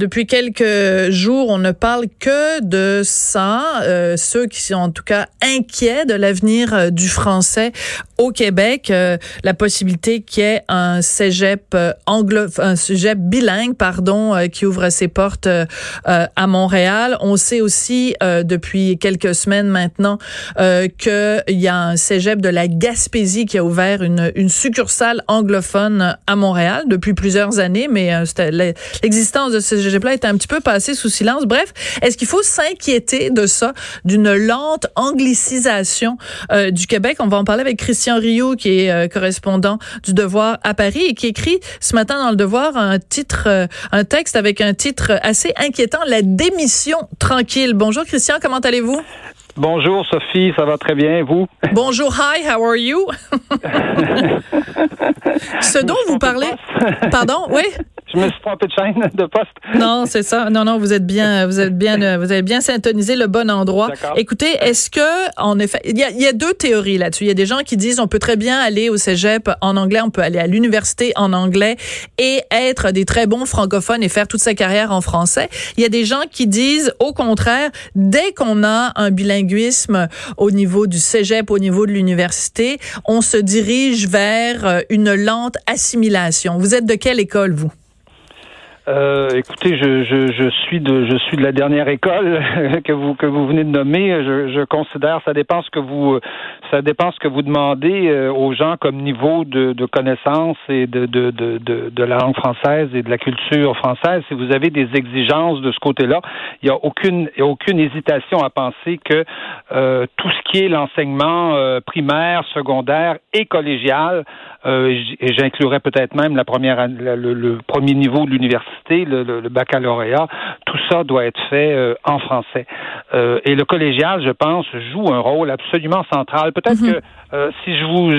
Depuis quelques jours, on ne parle que de ça. Euh, ceux qui sont en tout cas inquiets de l'avenir euh, du français au Québec, euh, la possibilité qu'il y ait un cégep anglo, un cégep bilingue, pardon, qui ouvre ses portes à Montréal. On sait aussi depuis quelques semaines maintenant qu'il y a un cégep de la Gaspésie qui a ouvert une, une succursale anglophone à Montréal depuis plusieurs années, mais l'existence de ce cégep est un petit peu passé sous silence. Bref, est-ce qu'il faut s'inquiéter de ça, d'une lente anglicisation euh, du Québec? On va en parler avec Christian Rio, qui est euh, correspondant du Devoir à Paris et qui écrit ce matin dans le Devoir un titre, euh, un texte avec un titre assez inquiétant, La démission tranquille. Bonjour Christian, comment allez-vous? Bonjour Sophie, ça va très bien, vous? Bonjour, hi, how are you? Ce dont vous parlez. Pardon, oui? Je me suis trompé de chaîne de poste. Non, c'est ça. Non, non, vous êtes bien, vous êtes bien, vous avez bien syntonisé le bon endroit. Écoutez, est-ce que, en effet, il y a, y a, deux théories là-dessus. Il y a des gens qui disent on peut très bien aller au cégep en anglais, on peut aller à l'université en anglais et être des très bons francophones et faire toute sa carrière en français. Il y a des gens qui disent au contraire, dès qu'on a un bilinguisme au niveau du cégep, au niveau de l'université, on se dirige vers euh, une lente assimilation. Vous êtes de quelle école, vous? Euh, écoutez, je, je, je, suis de je suis de la dernière école que vous que vous venez de nommer. Je, je considère ça dépend ce que vous ça dépend ce que vous demandez euh, aux gens comme niveau de, de connaissance et de de, de, de, la langue française et de la culture française. Si vous avez des exigences de ce côté-là, il n'y a aucune y a aucune hésitation à penser que euh, tout ce qui est l'enseignement euh, primaire, secondaire et collégial, et j'inclurais peut-être même la première le premier niveau de l'université le, baccalauréat, tout ça doit être fait euh, en français. Euh, et le collégial, je pense, joue un rôle absolument central. Peut-être mhm. que euh, si je vous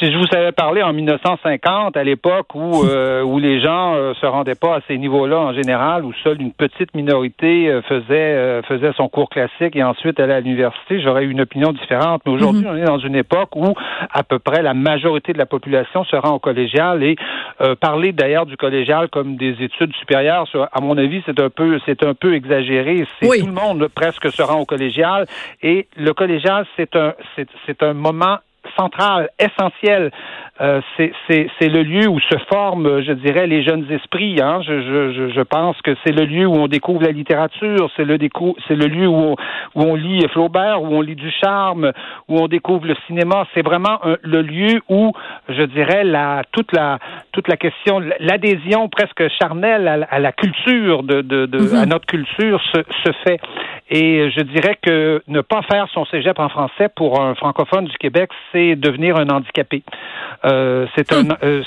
si je vous avais parlé en 1950, à l'époque où où les gens se rendaient pas à ces niveaux-là en général, où seule une petite minorité faisait faisait son cours classique et ensuite allait à l'université, j'aurais eu une opinion différente. Mais aujourd'hui, mhm. on est dans une époque où à peu près la majorité de la population se rend au collégial et parler d'ailleurs du collégial comme des études supérieure, à mon avis, c'est un peu, c'est un peu exagéré. C'est tout le monde presque se rend au collégial et le collégial, c'est un, c'est un moment central, essentiel euh, c'est le lieu où se forment, je dirais, les jeunes esprits. Hein. Je, je, je pense que c'est le lieu où on découvre la littérature, c'est le, le lieu où on, où on lit Flaubert, où on lit du charme, où on découvre le cinéma. C'est vraiment le lieu où, je dirais, la, toute la toute la question, l'adhésion presque charnelle à, la culture de, de, de mm-hmm. à notre culture se, se fait. Et je dirais que ne pas faire son cégep en français pour un francophone du Québec, c'est devenir un handicapé. Euh, c'est un, euh,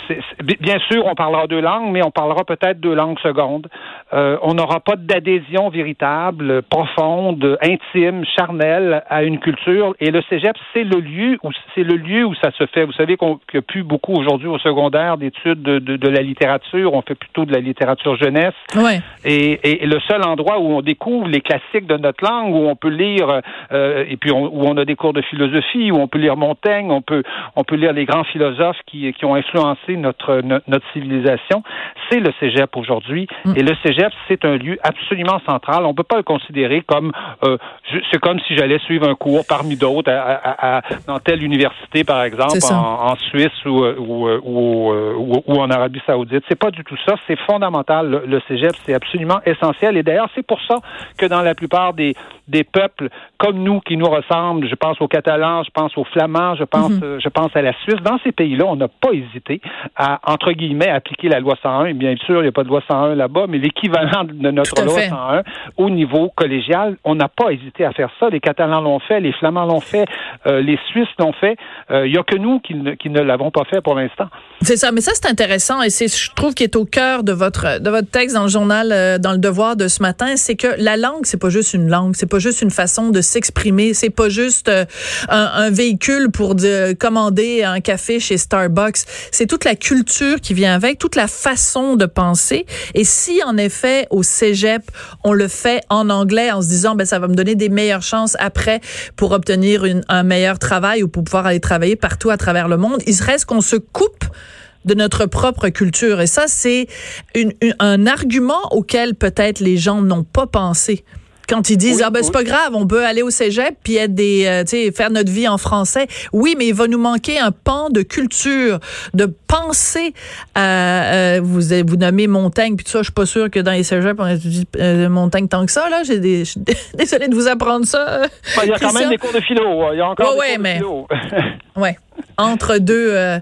bien sûr, on parlera deux langues, mais on parlera peut-être deux langues secondes. Euh, on n'aura pas d'adhésion véritable, profonde, intime, charnelle à une culture. Et le cégep, c'est le lieu où c'est le lieu où ça se fait. Vous savez qu'on n'y a plus beaucoup aujourd'hui au secondaire d'études de, de, de, la littérature. On fait plutôt de la littérature jeunesse. Ouais. Et, et, le seul endroit où on découvre les classiques de notre langue, où on peut lire, euh, et puis où on a des cours de philosophie, où on peut lire Montaigne, on peut on peut lire les grands philosophes qui, qui ont influencé notre, notre, civilisation, c'est le cégep aujourd'hui. Mm. Et le cégep, c'est un lieu absolument central. On ne peut pas le considérer comme, euh, c'est comme si j'allais suivre un cours parmi d'autres à, dans telle université, par exemple, en, en, Suisse ou, euh, ou, euh, ou, ou, en Arabie Saoudite. C'est pas du tout ça. C'est fondamental. Le, le cégep, c'est absolument essentiel. Et d'ailleurs, c'est pour ça que dans la plupart des, des peuples comme nous qui nous ressemblent, je pense aux Catalans, je pense aux Flamands, je pense, mm-hmm. je pense à la Suisse, dans ces pays-là, on n'a pas hésité à, entre guillemets, appliquer la loi 101. Et bien sûr, il n'y a pas de loi 101 là-bas, mais l'équivalent de notre loi 101 au niveau collégial, on n'a pas hésité à faire ça. Les Catalans l'ont fait, les Flamands l'ont fait, euh, les Suisses l'ont fait. Euh, il n'y a que nous qui ne, qui ne l'avons pas fait pour l'instant. C'est ça, mais ça c'est intéressant et c'est, je trouve, qui est au cœur de votre de votre texte dans le journal, euh, dans le Devoir de ce matin, c'est que la langue, c'est pas juste une c'est pas juste une façon de s'exprimer, c'est pas juste un, un, véhicule pour de, commander un café chez Starbucks c'est toute la culture qui vient avec, toute la façon de penser. Et si en effet au cégep on le fait en anglais en se disant ben ça va me donner des meilleures chances après pour obtenir un meilleur travail ou pour pouvoir aller travailler partout à travers le monde, il reste qu'on se coupe de notre propre culture? Et ça, c'est un argument auquel peut-être les gens n'ont pas pensé quand ils disent ah ben c'est pas grave, on peut aller au cégep puis être des euh, tu sais faire notre vie en français. Oui, mais il va nous manquer un pan de culture, de pensée. Euh, euh, vous vous nommez Montaigne puis tout ça, je suis pas sûre que dans les cégeps on étudie euh, Montaigne tant que ça là, j'ai des désolée de vous apprendre ça. il y a quand même des cours de philo, il y a encore des cours de philo. ouais, entre deux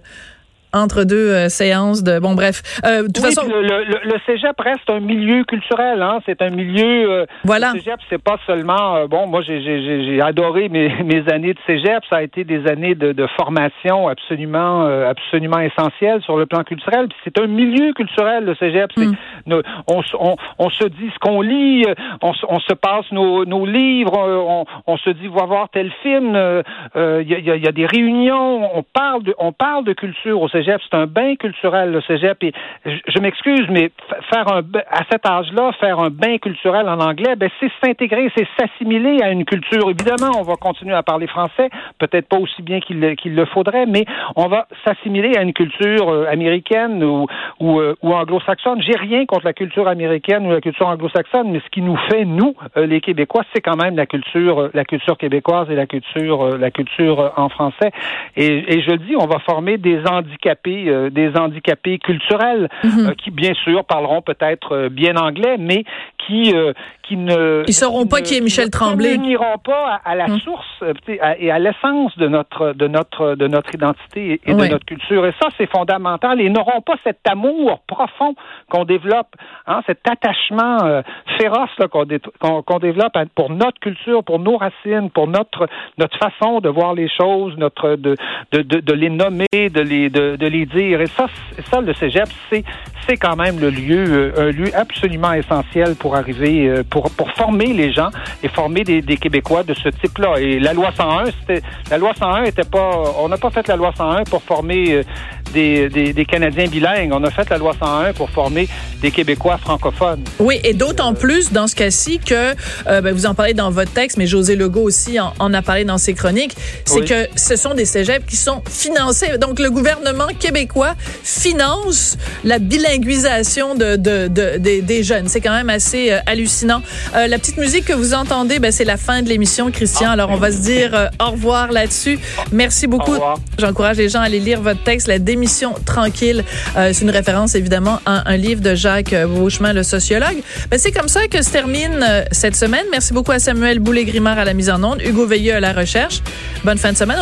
entre deux euh, séances de bon bref. Euh, de toute façon, le, le, le, cégep reste un milieu culturel. Hein? C'est un milieu. Euh, voilà. Le cégep, c'est pas seulement bon. Moi, j'ai adoré mes, mes années de cégep. Ça a été des années de, de formation absolument absolument essentielles sur le plan culturel. C'est un milieu culturel le cégep. Mm. On, on, on, se dit ce qu'on lit. On, on, se passe nos, nos livres. On, on, se dit va voir tel film. Il y, a, y, a, des réunions. On parle de on parle de culture au cégep, c'est un bain culturel, le cégep. Et je, m'excuse, mais faire à cet âge-là, faire un bain culturel en anglais, ben, c'est s'intégrer, c'est s'assimiler à une culture. Évidemment, on va continuer à parler français, peut-être pas aussi bien qu'il le faudrait, mais on va s'assimiler à une culture euh, américaine euh, ou anglo-saxonne. J'ai rien contre la culture américaine ou la culture anglo-saxonne, mais ce qui nous fait, nous, euh, les Québécois, c'est quand même la culture, la culture québécoise et la culture, la culture en français. Et, et je dis, on va former des handicapés euh, des handicapés culturels, mhm. euh, qui bien sûr parleront peut-être euh, bien anglais, mais qui qui ne ils sauront pas qui est Michel Tremblay, n'iront pas à, la mhm. source et à l'essence de notre de notre de notre identité et de notre culture. Et ça, c'est fondamental. Ils n'auront pas cet amour profond qu'on développe, hein, cet attachement féroce qu'on développe pour notre culture, pour nos racines, pour notre notre façon de voir les choses, notre de de, de, les nommer, de les de, de les dire. Et ça, ça le cégep, c'est c'est quand même le lieu, euh, un lieu absolument essentiel pour arriver, euh, pour, pour former les gens et former des, des Québécois de ce type-là. Et la loi 101, c'était, la loi 101 était pas, on n'a pas fait la loi 101 pour former euh, des, des, des, Canadiens bilingues. On a fait la loi 101 pour former des Québécois francophones. Oui, et d'autant plus dans ce cas-ci que, ben, vous en parlez dans votre texte, mais José Legault aussi en, en a parlé dans ses chroniques, c'est que ce sont des cégeps qui sont financés. Donc, le gouvernement québécois finance la bilinguisation de, de, de, des jeunes. C'est quand même assez euh, hallucinant. Euh, la petite musique que vous entendez, ben, c'est la fin de l'émission, Christian. Alors, on va se dire euh, au revoir là-dessus. Merci beaucoup. J'encourage les gens à aller lire votre texte, La démission tranquille. c'est une référence, évidemment, à un livre de Jacques Beauchemin, le sociologue. Ben, c'est comme ça que se termine cette semaine. Merci beaucoup à Samuel Boulay-Grimard à la mise en onde, Hugo Veilleux à la recherche. Bonne fin de semaine.